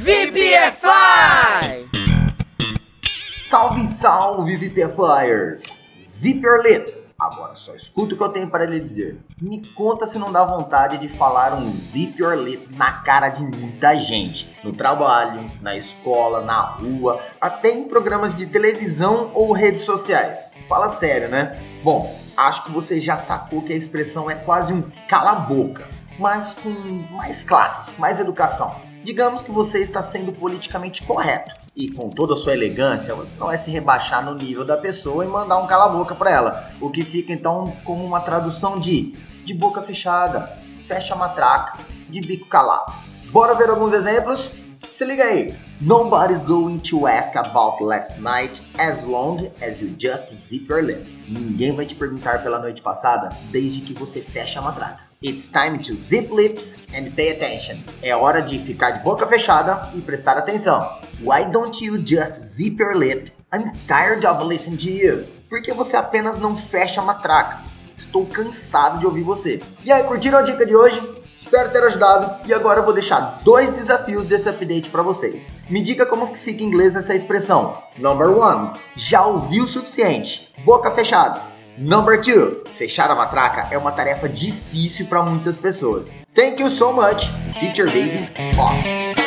VPFI! Salve, salve, VPFires! Zipper Lip! Agora só escuta o que eu tenho para lhe dizer. Me conta se não dá vontade de falar um zip your lip na cara de muita gente. No trabalho, na escola, na rua, até em programas de televisão ou redes sociais. Fala sério, né? Bom, acho que você já sacou que a expressão é quase um cala-boca, mas com mais classe, mais educação. Digamos que você está sendo politicamente correto e com toda a sua elegância, você não vai se rebaixar no nível da pessoa e mandar um cala-boca para ela. O que fica então como uma tradução de de boca fechada, fecha a matraca, de bico calado. Bora ver alguns exemplos? Se liga aí. Nobody's going to ask about last night as long as you just zip your lip. Ninguém vai te perguntar pela noite passada desde que você feche a matraca. It's time to zip lips and pay attention. É hora de ficar de boca fechada e prestar atenção. Why don't you just zip your lip? I'm tired of listening to you. Por que você apenas não fecha a matraca? Estou cansado de ouvir você. E aí, curtiram a dica de hoje? Espero ter ajudado e agora eu vou deixar dois desafios desse update para vocês. Me diga como que fica em inglês essa expressão. Number one, já ouviu o suficiente? Boca fechada. Number two, fechar a matraca é uma tarefa difícil para muitas pessoas. Thank you so much. Teacher Baby off.